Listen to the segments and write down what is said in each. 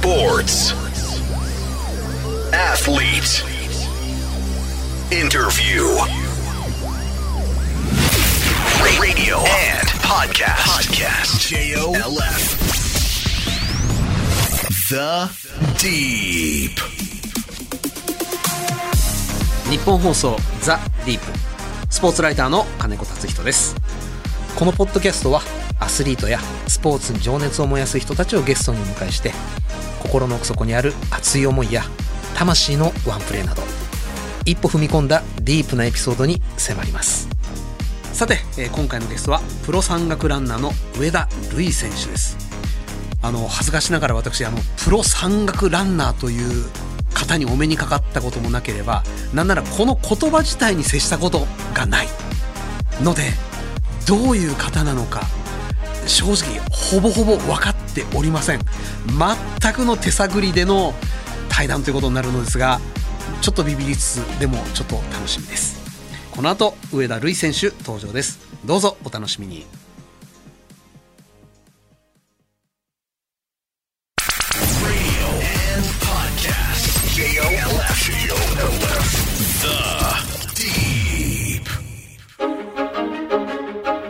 Sports. Athlete. Interview. Radio and podcast. Podcast. J-O-L-F. The Deep. 日本放送ザ・ディープスポーツライターの金子達人ですこのポッドキャストはアスリートやスポーツに情熱を燃やす人たちをゲストにお迎えして心の奥底にある熱い思いや魂のワンプレーなど一歩踏み込んだディープなエピソードに迫ります。さて、えー今回のゲストはプロ山岳ランナーの上田瑠衣選手です。あの恥ずかしながら私あのプロ山岳ランナーという方にお目にかかったこともなければなんならこの言葉自体に接したことがないのでどういう方なのか正直ほぼほぼ分かっておりません。全くの手探りでの対談ということになるのですがちょっとビビりつつでもちょっと楽しみです。この後上田瑠衣選手登場です。どうぞお楽しみに。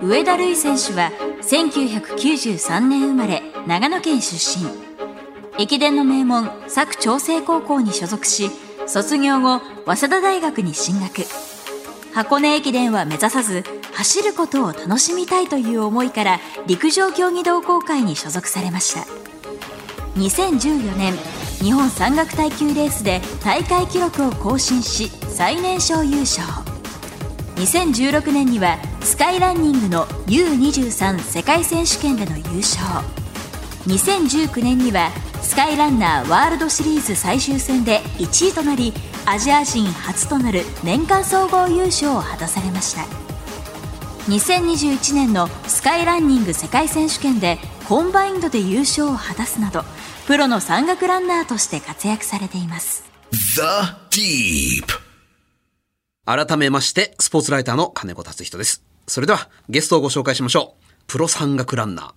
上田瑠衣選手は1993年生まれ長野県出身。駅伝の名門佐久長聖高校に所属し卒業後早稲田大学に進学。箱根駅伝は目指さず走ることを楽しみたいという思いから陸上競技同好会に所属されました。2014年日本山岳耐久レースで大会記録を更新し最年少優勝。2016年にはスカイランニングの U23 世界選手権での優勝2019年にはスカイランナーワールドシリーズ最終戦で1位となりアジア人初となる年間総合優勝を果たされました2021年のスカイランニング世界選手権でコンバインドで優勝を果たすなどプロの山岳ランナーとして活躍されています The Deep. 改めましてスポーツライターの金子達人です。それではゲストをご紹介しましょう。プロ山岳ランナー。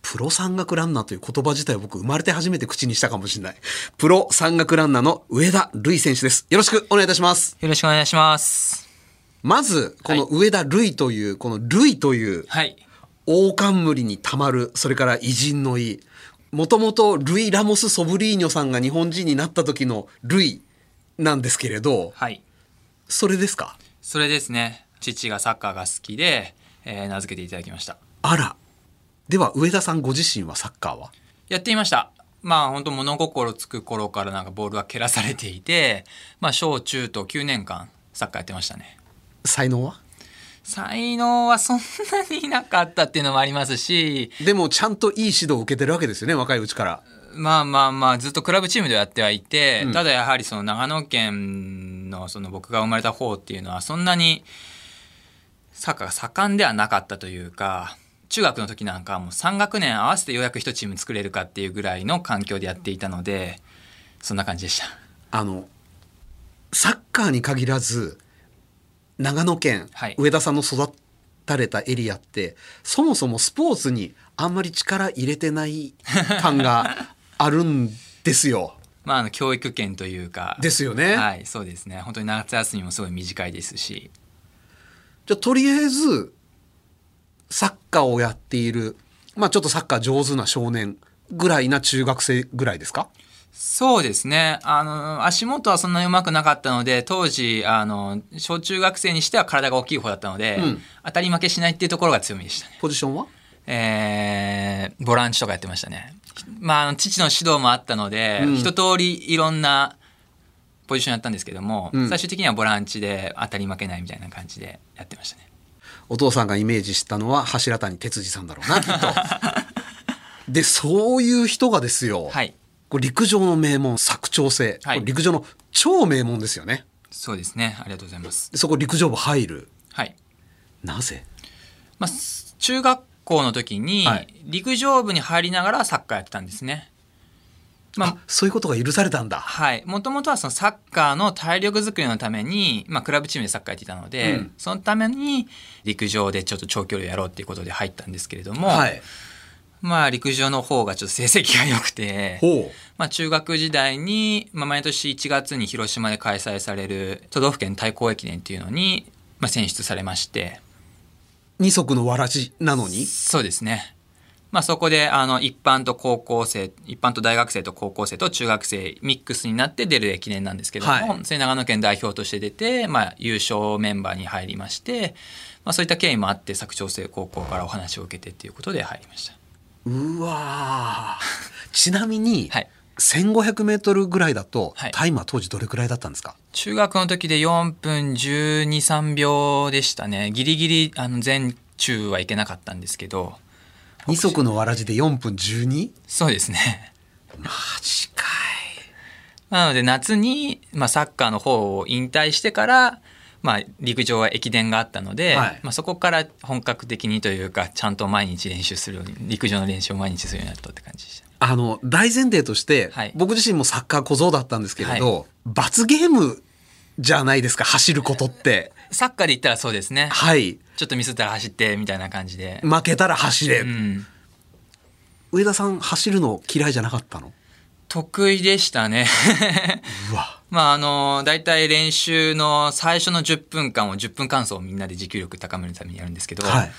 プロ山岳ランナーという言葉自体を僕生まれて初めて口にしたかもしれない。プロ山岳ランナーの上田瑠衣選手です。よろしくお願いいたします。よろしくお願いします。まずこの上田瑠衣というこの瑠衣というはい。王冠にたまるそれから偉人の意もともとルイ・ラモス・ソブリーニョさんが日本人になった時のルイなんですけれどはい。それですか？それですね。父がサッカーが好きで、えー名付けていただきました。あらでは上田さんご自身はサッカーは？やっていました。まあ本当物心つく頃からなんかボールは蹴らされていて、まあ小中と9年間サッカーやってましたね。才能は？才能はそんなになかったっていうのもありますし、でもちゃんといい指導を受けてるわけですよね若いうちからまあまあまあずっとクラブチームでやってはいて、うん。ただやはりその長野県のその僕が生まれた方っていうのはそんなにサッカーが盛んではなかったというか中学の時なんかはもう3学年合わせてようやく1チーム作れるかっていうぐらいの環境でやっていたのでそんな感じでした。あのサッカーに限らず長野県、はい。上田さんの育たれたエリアってそもそもスポーツにあんまり力入れてない感があるんですよ。まああの教育圏というかですよね。はいそうですね本当に夏休みもすごい短いですしじゃあとりあえずサッカーをやっているまあちょっとサッカー上手な少年ぐらいな中学生ぐらいですか？そうですね。あの、足元はそんなに上手くなかったので、当時、あの、小中学生にしては体が大きい方だったので、うん当たり負けしないっていうところが強みでしたね。ポジションは？えー、ボランチとかやってましたね。まあ父の指導もあったので、うん一通りいろんなポジションやったんですけども、うん最終的にはボランチで当たり負けないみたいな感じでやってましたね。お父さんがイメージしたのは柱谷哲司さんだろうなきっと。でそういう人がですよ、はい。これ陸上の名門佐久長聖、はい陸上の超名門ですよねそうですね。ありがとうございます。でそこ陸上部入るはい。なぜ？まあ、す中学校の時にはい陸上部に入りながらサッカーやってたんですね。まああそういうことが許されたんだはい。もともとはそのサッカーの体力づくりのために、まあ、クラブチームでサッカーやっていたので、うんそのために陸上でちょっと長距離をやろうっていうことで入ったんですけれども、はいまあ陸上の方がちょっと成績が良くて。まあ中学時代に、まあ毎年1月に広島で開催される都道府県対抗駅伝っていうのに、まあ選出されまして、二足のわらじなのに？そうですね。まあそこであの一般と高校生、一般と大学生と高校生と中学生ミックスになって出る駅伝なんですけども、はい。それ長野県代表として出て、まあ優勝メンバーに入りまして、まあそういった経緯もあって佐久長聖高校からお話を受けてっていうことで入りました。うわー。ちなみに、はい1500メートルぐらいだと、はいタイムは当時どれくらいだったんですか？中学の時で4分12、3秒でしたね。ギリギリあの全中はいけなかったんですけど、二足のわらじで4分 12? そうですね。マジかなので夏に、まあ、サッカーの方を引退してから、まあ、陸上は駅伝があったので、はいまあ、そこから本格的にというかちゃんと毎日練習するように陸上の練習を毎日するようになったって感じでした。あの大前提として、はい。僕自身もサッカー小僧だったんですけれど、罰ゲームじゃないですか走ることって。サッカーで言ったらそうですね。はい。ちょっとミスったら走ってみたいな感じで。負けたら走れ、うん、上田さん走るの嫌いじゃなかったの？得意でしたね。うわ。まああの大体練習の最初の10分間を10分間走をみんなで持久力高めるためにやるんですけど、はい。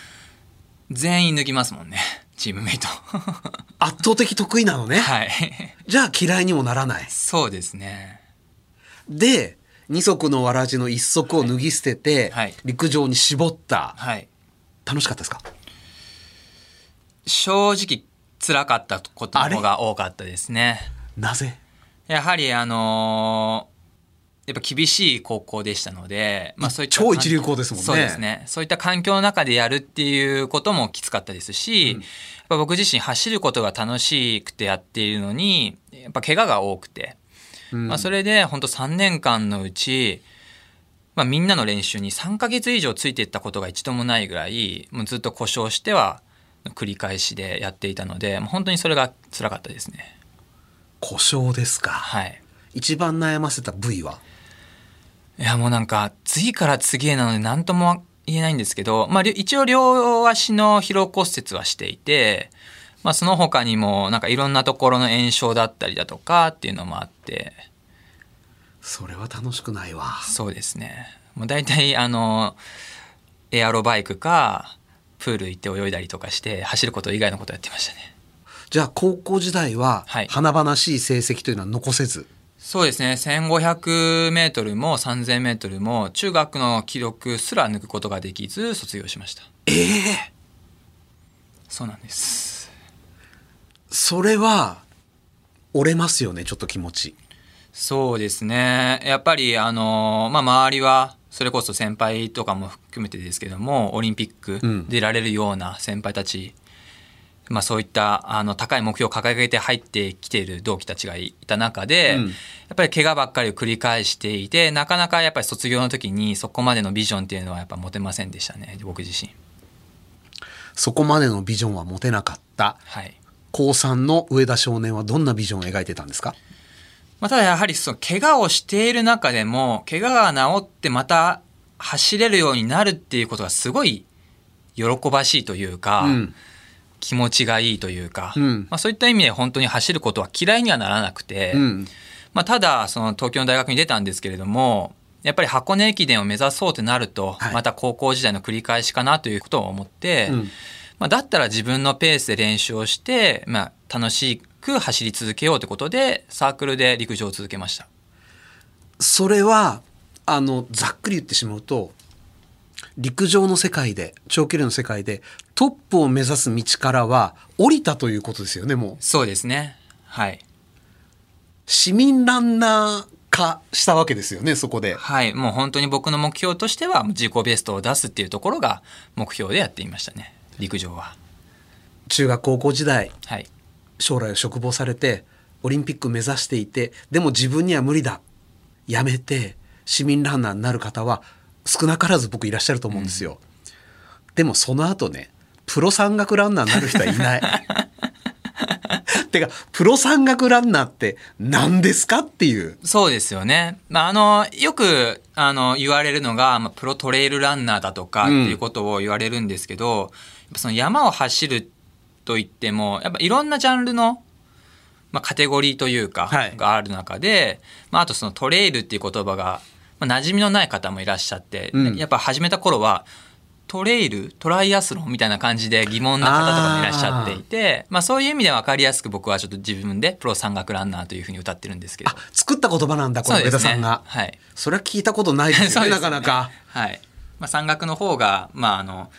全員抜きますもんねチームメイト。圧倒的得意なのね、はい。じゃあ嫌いにもならない。そうですね。で二足のわらじの一足を脱ぎ捨てて、はい。陸上に絞った。はい。楽しかったですか？正直辛かったことの方が多かったですね。なぜ？やはりあのーやっぱ厳しい高校でしたので、まあ、そういった超一流校ですもんね。そうですね。そういった環境の中でやるっていうこともきつかったですし、やっぱ僕自身走ることが楽しくてやっているのにやっぱ怪我が多くて、まあ、それで本当3年間のうち、まあ、みんなの練習に3ヶ月以上ついていったことが一度もないぐらいもうずっと故障しては繰り返しでやっていたので本当にそれが辛かったですね。故障ですか。はい。一番悩ませた部位は？いやもうなんか次から次へなので何とも言えないんですけど、まあ、り一応両足の疲労骨折はしていて、まあ、その他にもなんかいろんなところの炎症だったりだとかっていうのもあって。それは楽しくないわ。そうですね。もう大体あのエアロバイクかプール行って泳いだりとかして走ること以外のことやってましたね。じゃあ高校時代ははい。華々しい成績というのは残せず、そうですね。1500m も 3000m も中学の記録すら抜くことができず卒業しました。ええ。そうなんです。それは折れますよねちょっと気持ち。そうですね。やっぱりあの、まあ、周りはそれこそ先輩とかも含めてですけどもオリンピックうん。出られるような先輩たち、まあ、そういったあの高い目標を掲げて入ってきている同期たちがいた中で、うん。やっぱり怪我ばっかりを繰り返していてなかなかやっぱり卒業の時にそこまでのビジョンっていうのはやっぱ持てませんでしたね僕自身。そこまでのビジョンは持てなかった。はい。高3の上田少年はどんなビジョンを描いてたんですか？まあ、ただやはりその怪我をしている中でも怪我が治ってまた走れるようになるっていうことがすごい喜ばしいというか、うん気持ちがいいというか、うん。まあ、そういった意味で本当に走ることは嫌いにはならなくて、うん。まあ、ただその東京の大学に出たんですけれどもやっぱり箱根駅伝を目指そうってなると、はい。また高校時代の繰り返しかなということを思って、うん。まあ、だったら自分のペースで練習をして、まあ、楽しく走り続けようということでサークルで陸上を続けました。それはあのざっくり言ってしまうと陸上の世界で長距離の世界でトップを目指す道からは降りたということですよねもうそうですね。はい。市民ランナー化したわけですよねそこではい。もう本当に僕の目標としては自己ベストを出すっていうところが目標でやっていましたね。陸上は。中学高校時代はい。将来を嘱望されてオリンピック目指していてでも自分には無理だやめて市民ランナーになる方は少なからず僕いらっしゃると思うんですよ、でもその後ねプロ山岳ランナーになる人はいない。てかプロ山岳ランナーって何ですかっていう。そうですよね。まあ、あの、よく、あの、言われるのが、まあ、プロトレイルランナーだとかっていうことを言われるんですけど、やっぱその山を走るといってもやっぱいろんなジャンルの、まあ、カテゴリーというか、はい。がある中で、まあ、あとそのトレイルっていう言葉が、まあ、馴染みのない方もいらっしゃって、うん。やっぱ始めた頃はトレイルトライアスロンみたいな感じで疑問な方とかもいらっしゃっていてまあ、そういう意味で分かりやすく僕はちょっと自分でプロ山岳ランナーというふうに歌ってるんですけど。あ作った言葉なんだこの上田さんが。はい。それは聞いたことないですよね ね。なかなか。はい。まあ、山岳の方が、まあ、あの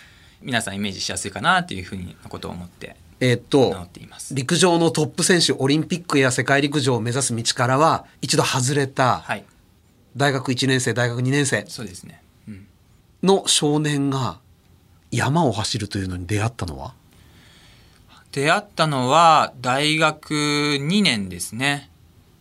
皆さんイメージしやすいかなっていうふうにことを思ってえーっと。陸上のトップ選手オリンピックや世界陸上を目指す道からは一度外れたはい。大学1年生大学2年生。そうですね、うんの少年が山を走るというのに出会ったのは？出会ったのは大学2年ですね。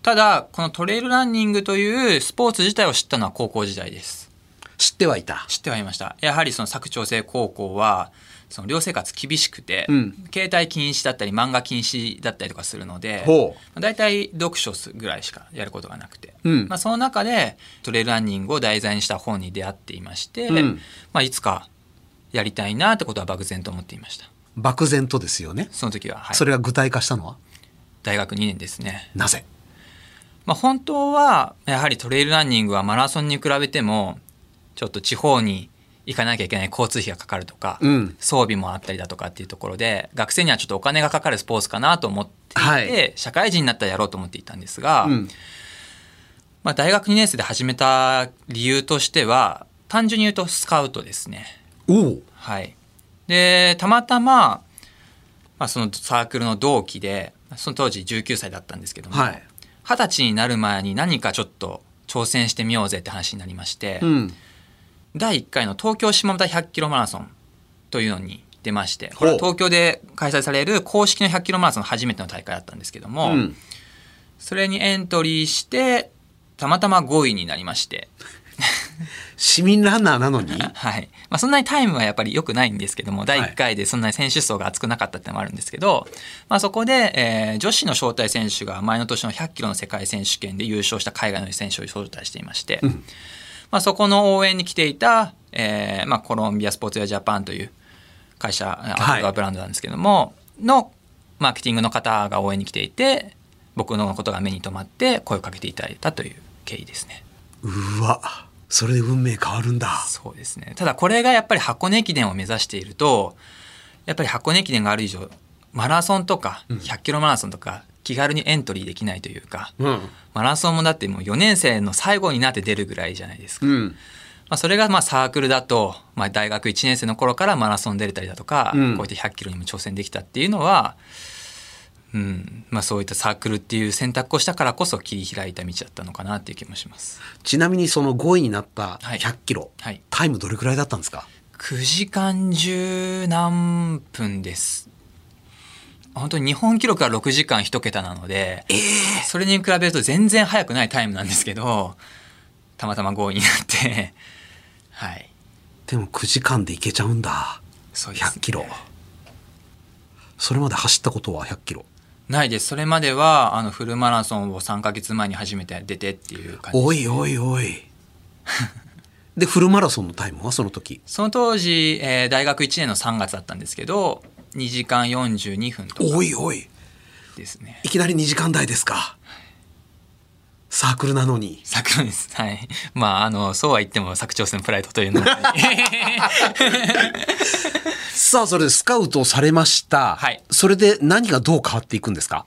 ただこのトレイルランニングというスポーツ自体を知ったのは高校時代です。知ってはいた。知ってはいました。やはりその佐久長聖高校はその寮生活厳しくて、うん。携帯禁止だったり漫画禁止だったりとかするのでほ大体読書ぐらいしかやることがなくて、うん。まあ、その中でトレイルランニングを題材にした本に出会っていまして、うん。まあ、いつかやりたいなってことは漠然と思っていました。漠然とですよね、その時は、はい、それが具体化したのは？大学2年ですね。なぜ？まあ、本当はやはりトレイルランニングはマラソンに比べてもちょっと地方に行かなきゃいけない交通費がかかるとか、うん。装備もあったりだとかっていうところで学生にはちょっとお金がかかるスポーツかなと思っていて、はい。社会人になったらやろうと思っていたんですが、うん。まあ、大学2年生で始めた理由としては単純に言うとスカウトですね。はい、でたまたま、まあ、そのサークルの同期でその当時19歳だったんですけども、はい。二十歳になる前に何かちょっと挑戦してみようぜって話になりまして、うん第1回の東京下田100キロマラソンというのに出ましてこれは東京で開催される公式の100キロマラソンの初めての大会だったんですけども、うん。それにエントリーしてたまたま5位になりまして、市民ランナーなのに？はい。まあ、そんなにタイムはやっぱり良くないんですけども第1回でそんなに選手層が厚くなかったってのもあるんですけど、まあ、そこで、えー女子の招待選手が前の年の100キロの世界選手権で優勝した海外の選手を招待していまして、まあ、そこの応援に来ていた、えーまあ、コロンビアスポーツウェアジャパンという会社アウトドアブランドなんですけども、のマーケティングの方が応援に来ていて僕のことが目に留まって声をかけていただいたという経緯ですね。うわ。それで運命変わるんだ。そうですね。ただこれがやっぱり箱根駅伝を目指しているとやっぱり箱根駅伝がある以上マラソンとか100キロマラソンとか気軽にエントリーできないというか、うん。マラソンもだってもう4年生の最後になって出るぐらいじゃないですか、まうん。あ、それがまあサークルだと、まあ、大学1年生の頃からマラソン出れたりだとか、うん。こうやって100キロにも挑戦できたっていうのは、うん。まあ、そういったサークルっていう選択をしたからこそ切り開いた道だったのかなっていう気もします。ちなみにその5位になったはい。100キロ、はい。タイムどれくらいだったんですか？9時間十何分です本当に日本記録は6時間1桁なので、それに比べると全然速くないタイムなんですけどたまたま5位になってはい。でも9時間でいけちゃうんだ。そうね。100キロ。それまで走ったことは100キロ。ないです。それまではあのフルマラソンを3ヶ月前に初めて出てっていう感じおいおいおい。でフルマラソンのタイムはその時？その当時、えー大学1年の3月だったんですけど2時間42分とか。おいおい。ですね。いきなり2時間台ですか。サークルなのに。桜です。はい。まあ、あの、そうは言っても、佐久長聖のプライドというのは。さあそれでスカウトされました、はい。それで何がどう変わっていくんですか？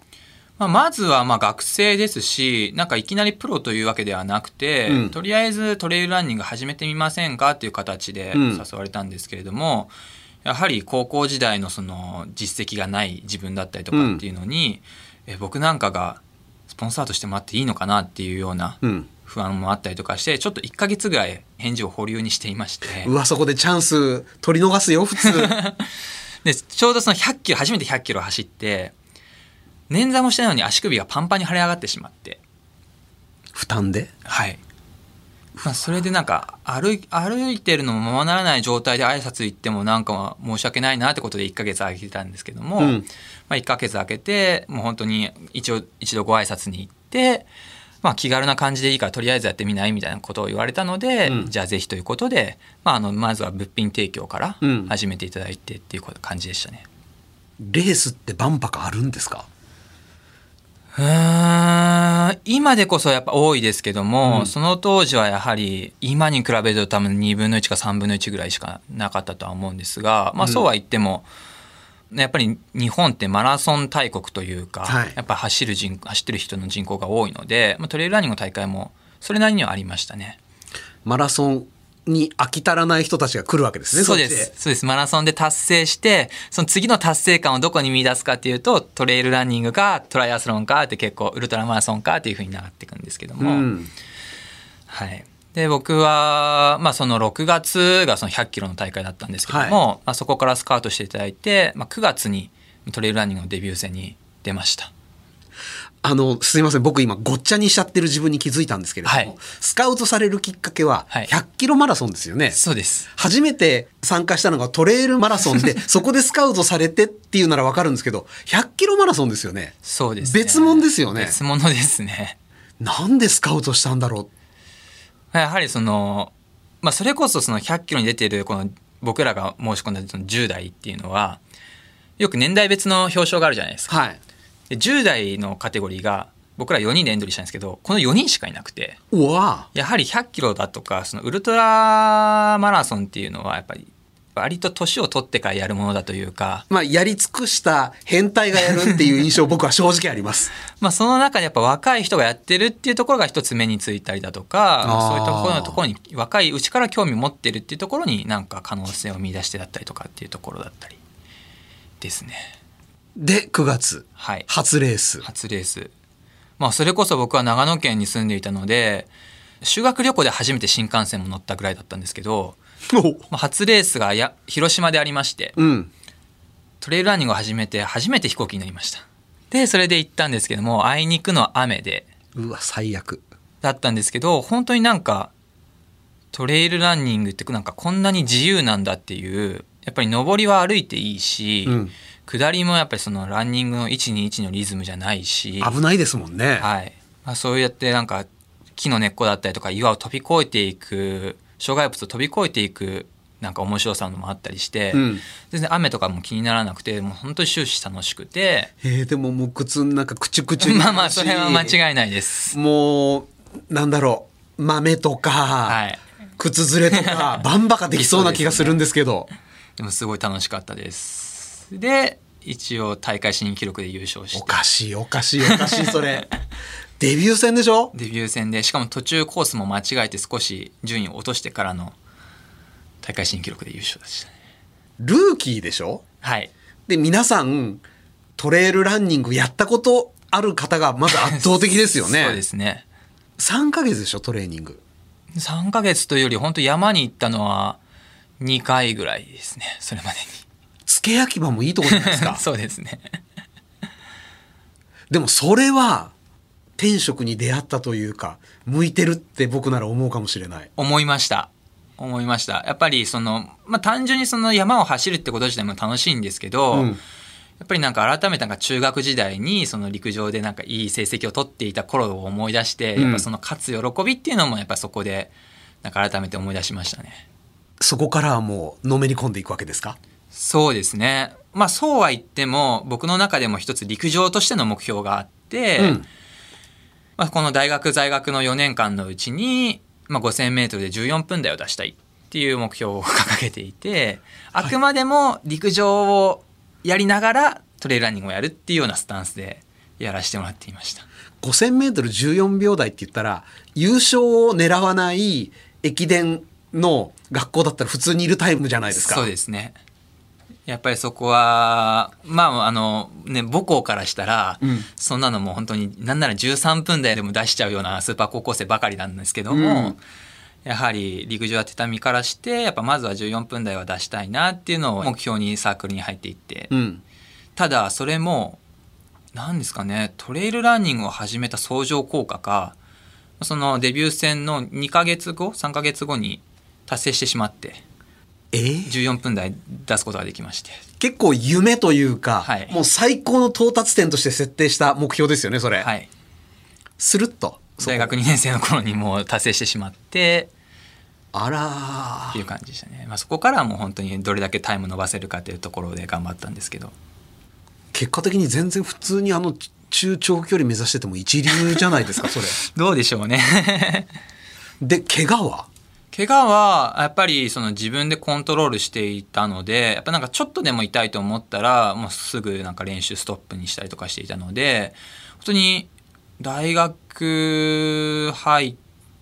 まあ、まずは、まあ、学生ですし、なんかいきなりプロというわけではなくて、うん。とりあえずトレイルランニング始めてみませんか？っていう形でうん。誘われたんですけれども、やはり高校時代のその実績がない自分だったりとかっていうのに、え僕なんかがスポンサーとしてもらっていいのかなっていうようなうん。不安もあったりとかして、ちょっと1ヶ月ぐらい返事を保留にしていまして。うわそこでチャンス取り逃すよ普通。でちょうどその100キロ初めて100キロ走って捻挫もしてないのに足首がパンパンに腫れ上がってしまって。負担で？はい、まあ、それでなんか歩い歩いてるのもままならない状態で挨拶行ってもなんか申し訳ないなってことで1ヶ月空けてたんですけども、うん。まあ、1ヶ月空けてもう本当に一応一度ご挨拶に行って、まあ、気軽な感じでいいからとりあえずやってみないみたいなことを言われたので、うん。じゃあぜひということで、まあ、あのまずは物品提供からうん。始めていただいてっていう感じでしたね。レースって万博あるんですか？うーん今でこそやっぱ多いですけども、うん。その当時はやはり今に比べると多分2分の1か3分の1ぐらいしかなかったとは思うんですが、まあ、うんそうは言っても、やっぱり日本ってマラソン大国というか、はい。やっぱ走る人走ってる人の人口が多いので、まあ、トレイルランニングの大会もそれなりにはありましたね。マラソンに飽き足らない人たちが来るわけですね。そうです。そうです。マラソンで達成して、その次の達成感をどこに見出すかっていうと、トレイルランニングか、トライアスロンかって結構、ウルトラマラソンかっていうふうになっていくんですけども、うん。はい。で、僕は、まあその6月がその100キロの大会だったんですけども、まあそこからスカウトしていただいて、まあ9月にトレイルランニングのデビュー戦に出ました。あの、すいません。僕今ごっちゃにしちゃってる自分に気づいたんですけれども、はいスカウトされるきっかけははい100キロマラソンですよね。そうです。初めて参加したのがトレイルマラソンで、そこでスカウトされてっていうならわかるんですけど、100キロマラソンですよね。そうです、ね。別物ですよね別物ですね。なんでスカウトしたんだろやはりその、まあ、それこそその100キロに出てるこの僕らが申し込んだその10代っていうのはよく年代別の表彰があるじゃないですう。か。はい。で10代のカテゴリーが僕ら4人でエントリーしたんですけどこの4人しかいなくて。うわ。やはり100キロだとかそのウルトラマラソンっていうのはやっぱり割と年を取ってからやるものだというか、まあ、やり尽くした変態がやるっていう印象僕は正直あります。まあ、その中でやっぱ若い人がやってるっていうところが一つ目についたりだとかまあそういったところのところに若いうちから興味持ってるっていうところになんか可能性を見出してだったりとかっていうところだったりですねで、9月、はい初レース。初レースまあそれこそ僕は長野県に住んでいたので修学旅行で初めて新幹線も乗ったぐらいだったんですけど、おまあ、初レースがや広島でありましてうん。トレイルランニングを始めて初めて飛行機に乗りましたでそれで行ったんですけどもあいにくの雨でうわ、最悪。だったんですけど本当になんかトレイルランニングってなんかこんなに自由なんだっていうやっぱり上りは歩いていいし、うん下りもやっぱりそのランニングの121のリズムじゃないし、危ないですもんね。はいまあ、そうやってなんか木の根っこだったりとか岩を飛び越えていく障害物を飛び越えていくなんか面白さのもあったりして、うん全然雨とかも気にならなくてもう本当に終始楽しくてえー、でももう靴なんかくちゅくちゅにまあまあそれは間違いないです。もう、なんだろう、豆とか、はい靴ずれとか、バンバカできそうな気がするんですけど。でもすごい楽しかったです。で一応大会新記録で優勝しおてかしい、おかしい、おかしい、それ。デビュー戦でしょ？デビュー戦でしかも途中コースも間違えて少し順位を落としてからの大会新記録で優勝でしたね。ルーキーでしょ？はいで、皆さん、トレイルランニングやったことある方がまず圧倒的ですよね。そうですね。3ヶ月でしょ、トレーニング。3ヶ月というより本当山に行ったのは2回ぐらいですねそれまで付け焼き場もいいとこじゃないですかに。そうですねでもそれは、天職に出会ったというか、向いてるって僕なら思うかもしれない。思いました思いましたやっぱりそのまあ単純にその山を走るってこと自体も楽しいんですけど、うんやっぱりなんか改めてなんか中学時代にその陸上でなんかいい成績を取っていた頃を思い出して、うんやっぱその勝つ喜びっていうのもやっぱそこでなんか改めて思い出しましたね。そこからはもうのめり込んでいくわけですか？そうですね。まあそうは言っても僕の中でも一つ陸上としての目標があって、うんまあ、この大学在学の4年間のうちに、まあ、5000メートルで14分台を出したいっていう目標を掲げていてあくまでも陸上をやりながらトレイルランニングをやるっていうようなスタンスでやらせてもらっていました。5000メートル14秒台って言ったら、優勝を狙わない駅伝の学校だったら普通にいるタイムじゃないですか。そうですねやっぱりそこはまああのね母校からしたら、うん。そんなのもう本当になんなら13分台でも出しちゃうようなスーパー高校生ばかりなんですけども、うん。やはり陸上やってた身からしてやっぱまずは14分台は出したいなっていうのを目標にサークルに入っていって、うん。ただそれも何ですかねトレイルランニングを始めた相乗効果かそのデビュー戦の2ヶ月後3ヶ月後に達成してしまってえ？ー14分台出すことができまして。結構夢というか、はい。もう最高の到達点として設定した目標ですよね、それ。はい。スルッと。大学2年生の頃にもう達成してしまってあらー。っていう感じでしたね、まあ、そこからはもう本当にどれだけタイム伸ばせるかというところで頑張ったんですけど。結果的に全然普通にあの中長距離目指してても一流じゃないですかそれ。どうでしょうね。で怪我は？怪我はやっぱりその自分でコントロールしていたのでやっぱなんかちょっとでも痛いと思ったらもうすぐなんか練習ストップにしたりとかしていたので本当に大学入っ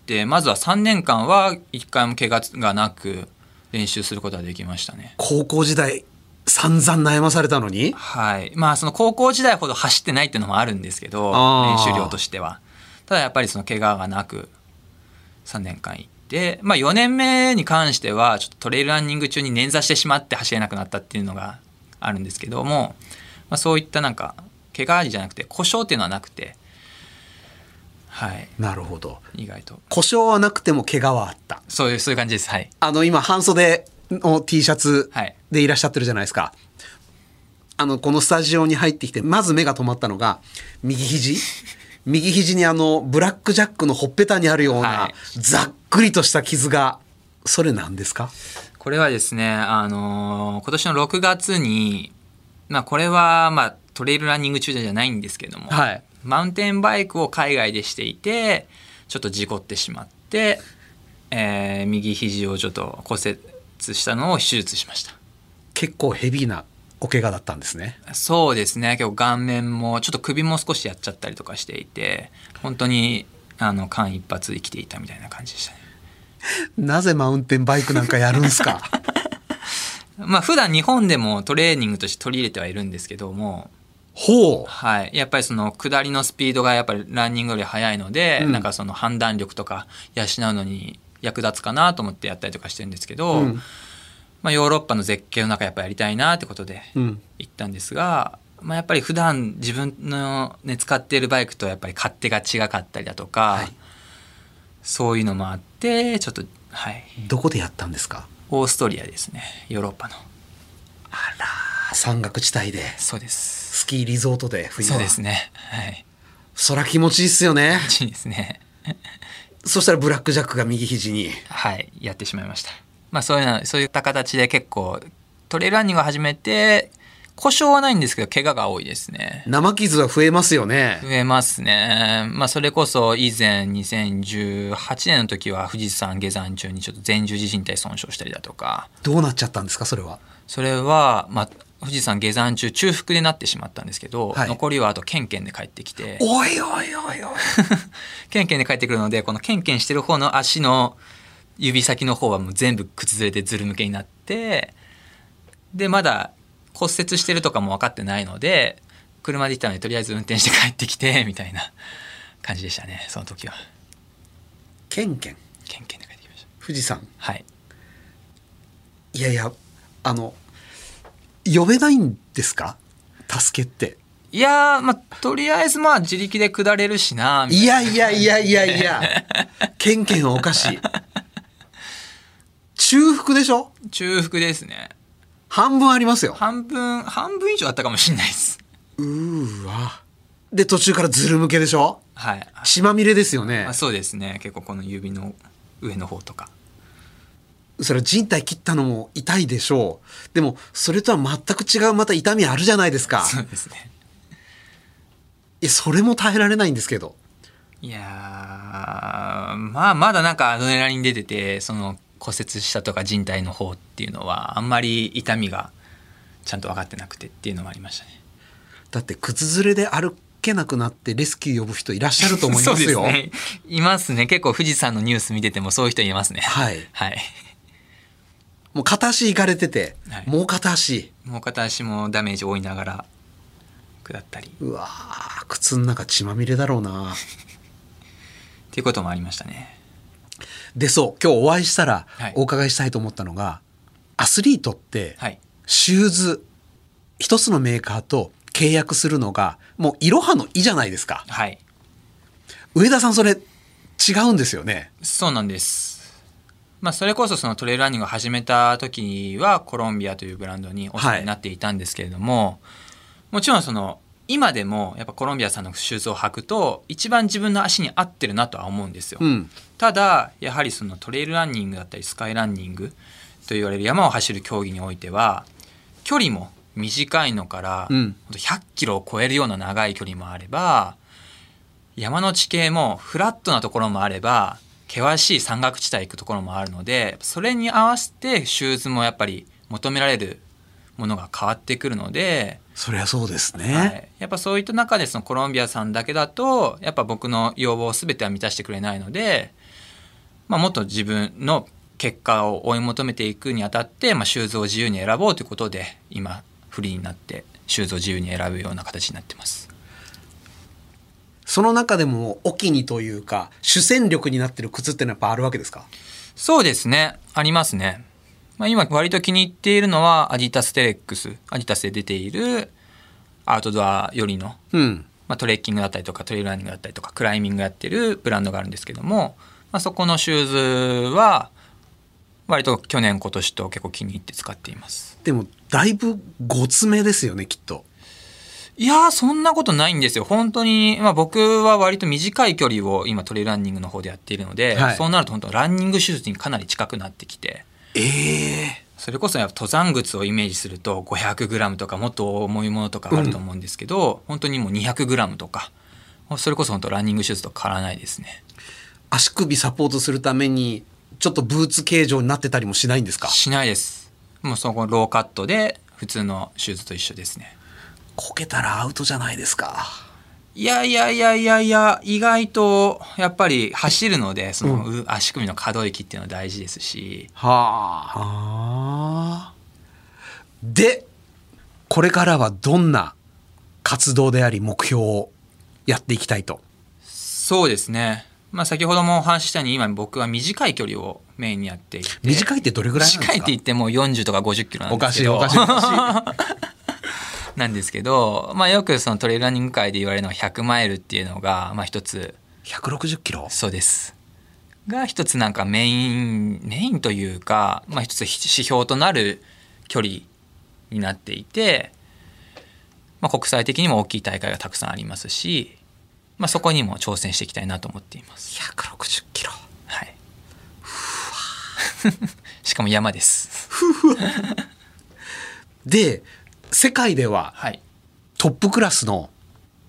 てまずは3年間は一回も怪我がなく練習することができましたね。高校時代散々悩まされたのに？はい。まあその高校時代ほど走ってないっていうのもあるんですけど練習量としては。ただやっぱりその怪我がなく3年間行って、まあ4年目に関してはちょっとトレイルランニング中に捻挫してしまって走れなくなったっていうのがあるんですけども、まあ、そういったなんか怪我じゃなくて故障っていうのはなくて、はい。なるほど意外と。故障はなくても怪我はあったそういう、そういう感じです。はい。あの今半袖の T シャツはいでいらっしゃってるじゃないですか、あのこのスタジオに入ってきてまず目が止まったのが右肘右肘にあのブラックジャックのほっぺたにあるような、はい。ざっくりとした傷がそれなんですか？これはですね、あのー今年の6月に、まあこれはまあトレイルランニング中じゃないんですけども、はい。マウンテンバイクを海外でしていて、ちょっと事故ってしまって、えー右肘をちょっと骨折したのを手術しました。結構ヘビーなお怪我だったんですね。そうですね、結構顔面も、ちょっと首も少しやっちゃったりとかしていて、本当にあの間一髪生きていたみたいな感じでしたね。なぜマウンテンバイクなんかやるんすか？まあ普段日本でもトレーニングとして取り入れてはいるんですけども、ほう。はい、やっぱりその下りのスピードがやっぱりランニングより速いので、うん。なんかその判断力とか養うのに役立つかなと思ってやったりとかしてるんですけど、うんまあ、ヨーロッパの絶景の中やっぱりやりたいなってことでうん。行ったんですが、まあ、やっぱり普段自分の、ね、使っているバイクとやっぱり勝手が違かったりだとか、はい。そういうのもあってちょっとはい。どこでやったんですか？オーストリアですね。ヨーロッパの。あら山岳地帯で。そうです。スキーリゾートで冬は。そうですね。はい。そら気持ちいいっすよね。いいですね。そしたらブラックジャックが右肘に。はい、やってしまいました。まあそういうのそういった形で結構トレイルランニングを始めて故障はないんですけど怪我が多いですね。生傷は増えますよね。増えますね。まあそれこそ以前2018年の時は富士山下山中にちょっと前十字靭帯損傷したりだとか、どうなっちゃったんですかそれは？それはまあ富士山下山中中腹でなってしまったんですけど、はい。残りはあとケンケンで帰ってきて、おいおいおいおい。ケンケンで帰ってくるのでこのケンケンしてる方の足の指先の方はもう全部靴ずれでずる向けになってでまだ骨折してるとかも分かってないので車で行ったのでとりあえず運転して帰ってきて みたいな感じでしたねその時は。ケンケン。ケンケンで帰ってきました。富士山。はい。いやいやあの呼べないんですか？助けって。いやーまあとりあえずまあ自力で下れるしなみたいいやいやいやいやいや。ケンケンはおかしい中腹でしょ？な中腹ですね。半分ありますよ。半分半分以上あったかもしれないです。うーわ。で途中からズル向けでしょ？はい。血まみれですよね。あそうですね。結構この指の上の方とか。それは人体切ったのも痛いでしょう。でもそれとは全く違うまた痛みあるじゃないですか。そうですね。いやそれも耐えられないんですけど。いやーまあまだなんかアドレナリン出ててその骨折したとか人体の方っていうのはあんまり痛みがちゃんと分かってなくてっていうのもありましたね。だって靴ずれで歩けなくなってレスキュー呼ぶ人いらっしゃると思いますよ すね。いますね。結構富士山のニュース見ててもそういう人いますね。はいはい。もう片足行かれてて、はいもう片足もう片足もダメージを負いながら下ったりっうわー靴の中血まみれだろうな ていうこともありましたね。でそう今日お会いしたらはいお伺いしたいと思ったのが、アスリートってはい。シューズ一つのメーカーと契約するのがもういろはの「い」じゃないですかはい。上田さんそれ違うんですよねそうなんです。まあ、それこそそのトレイルランニングを始めた時はコロンビアというブランドにお世話になっていたんですけれども、もちろんその今でもやっぱコロンビアさんのシューズを履くと一番自分の足に合ってるなとは思うんですよ。うんただやはりそのトレイルランニングだったりスカイランニングと言われる山を走る競技においては距離も短いのから、うんほんと100キロを超えるような長い距離もあれば山の地形もフラットなところもあれば険しい山岳地帯行くところもあるのでそれに合わせてシューズもやっぱり求められるものが変わってくるので、そりゃそうですね。はい、やっぱそういった中でそのコロンビアさんだけだとやっぱ僕の要望を全ては満たしてくれないので、まあ、もっと自分の結果を追い求めていくにあたって、まあ、シューズを自由に選ぼうということで今フリーになってシューズを自由に選ぶような形になってます。その中でも、お気にというか、主戦力になってる靴ってのはやっぱあるわけですか？そうですねありますね。まあ、今割と気に入っているのはアディタステレックスアディタスで出ているアウトドアよりのうん。まあ、トレッキングだったりとかトレイルランニングだったりとかクライミングやってるブランドがあるんですけども、まあ、そこのシューズは割と去年今年と結構気に入って使っていますでも、だいぶごつめですよね、きっと。いやーそんなことないんですよ本当に、まあ、僕は割と短い距離を今トレイルランニングの方でやっているので、はいそうなると本当ランニングシューズにかなり近くなってきてええそれこそやっぱ登山靴をイメージすると 500g とかもっと重いものとかあると思うんですけど、本当にもう 200g とか。それこそ本当ランニングシューズと変わらないですね。足首サポートするために、ちょっとブーツ形状になってたりもしないんですか？しないです。もうそこローカットで普通のシューズと一緒ですね。こけたらアウトじゃないですか。いやいやいやいやいや意外とやっぱり走るのでその、う足首の可動域っていうのは大事ですし。はあ。で、これからはどんな活動であり目標をやっていきたいと？そうですね。まあ先ほどもお話ししたように今僕は短い距離をメインにやっていて。短いってどれぐらいなんですか？短いって言っても40とか50キロなんおかしいですけど。おかしいおかし なんですけど、まあ、よくそのトレイルランニング界で言われるのは100マイルっていうのが、まあ、一つい。160キロ？そうです。が一つなんかメインメインというか、まあ、一つ指標となる距離になっていて、まあ、国際的にも大きい大会がたくさんありますし、まあ、そこにも挑戦していきたいなと思っています。160キロ？はい、しかも山です。で、世界でははい、トップクラスの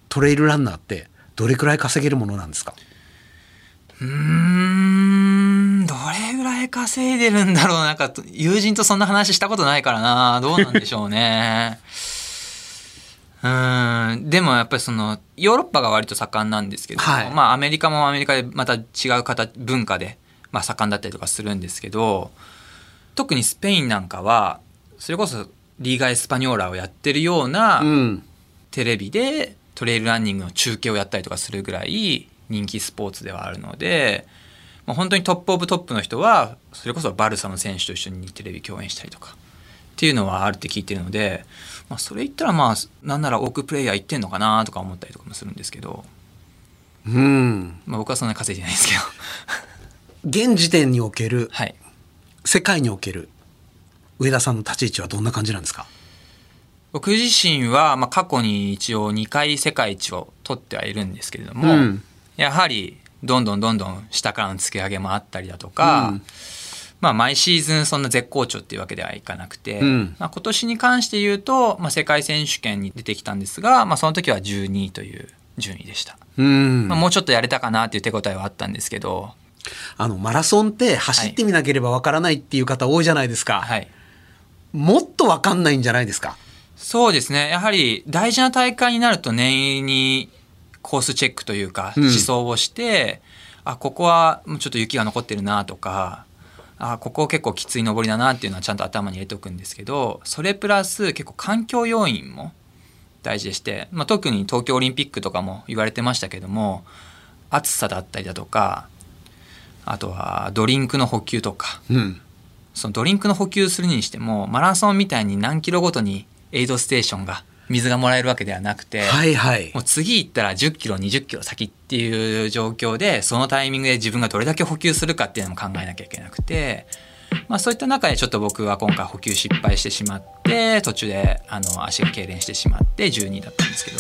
トレイルランナーってどれくらい稼げるものなんですか？うーんどれぐらい稼いでるんだろう？なんか友人とそんな話したことないからな。どうなんでしょうね。うーん。でもやっぱりそのヨーロッパが割と盛んなんですけど、はい。まあアメリカもアメリカでまた違う形文化で、まあ、盛んだったりとかするんですけど特にスペインなんかはそれこそリーガ・エスパニョーラをやってるような、うん。テレビでトレイルランニングの中継をやったりとかするぐらい人気スポーツではあるので、まあ、本当にトップオブトップの人はそれこそバルサの選手と一緒にテレビ共演したりとかっていうのはあるって聞いてるので、まあ、それ言ったらまあなんなら多くプレイヤー行ってんのかなとか思ったりとかもするんですけど、うん。まあ、僕はそんなに稼いでないですけど現時点における、はい世界における上田さんの立ち位置はどんな感じなんですか？僕自身はまあ過去に一応2回世界一を取ってはいるんですけれども、うん。やはりどんどんどんどん下からの突き上げもあったりだとか、うん。まあ毎シーズンそんな絶好調っていうわけではいかなくて、うん。まあ、今年に関して言うと、まあ、世界選手権に出てきたんですが、まあ、その時は12位という順位でした、うん。まあ、もうちょっとやれたかなっていう手応えはあったんですけど、あの、マラソンって走ってみなければわからないっていう方多いじゃないですか。はい、もっとわかんないんじゃないですか？そうですねやはり大事な大会になると念入りにコースチェックというかうん思想をして、あここはちょっと雪が残ってるなとかあここ結構きつい登りだなっていうのはちゃんと頭に入れておくんですけどそれプラス結構環境要因も大事でして、まあ、特に東京オリンピックとかも言われてましたけども暑さだったりだとかあとはドリンクの補給とかうん。そのドリンクの補給するにしてもマラソンみたいに何キロごとにエイドステーションが水がもらえるわけではなくて、はいはいも。う次行ったら10キロ20キロ先っていう状況でそのタイミングで自分がどれだけ補給するかっていうのも考えなきゃいけなくて、まあ、そういった中でちょっと僕は今回補給失敗してしまって途中であの足が痙攣してしまって12位だったんですけど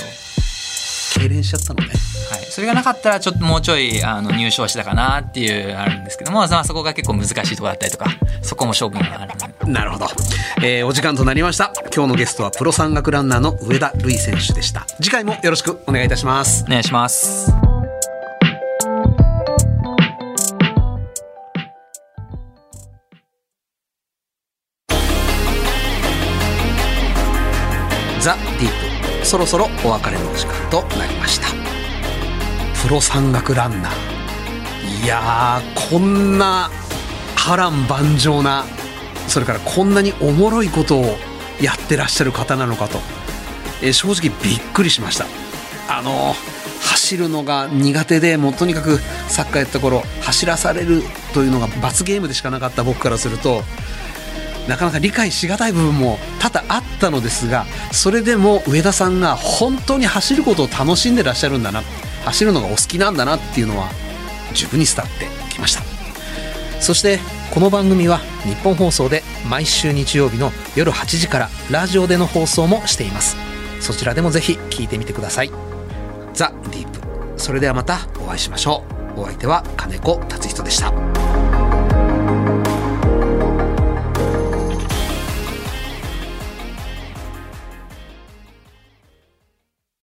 痙攣しちゃったのね。はい、それがなかったらちょっともうちょいあの入賞してたかなっていうあるんですけども、まあ、そこが結構難しいところだったりとかそこも勝負があるなるほど、えーお時間となりました。今日のゲストはプロ山岳ランナーの上田瑠衣選手でした。次回もよろしくお願いいたします。お願いします。ザ・ディそろそろお別れの時間となりました。プロ山岳ランナー。いやーこんな波乱万丈なそれからこんなにおもろいことをやってらっしゃる方なのかと、えー正直びっくりしました。あの走るのが苦手でもうとにかくサッカーやった頃走らされるというのが罰ゲームでしかなかった僕からするとなかなか理解しがたい部分も多々あったのですがそれでも上田さんが本当に走ることを楽しんでらっしゃるんだな走るのがお好きなんだなっていうのは十分に伝わってきました。そしてこの番組は日本放送で毎週日曜日の夜8時からラジオでの放送もしています。そちらでもぜひ聞いてみてください。ザ・ディープ。それではまたお会いしましょう。お相手は金子達人でした。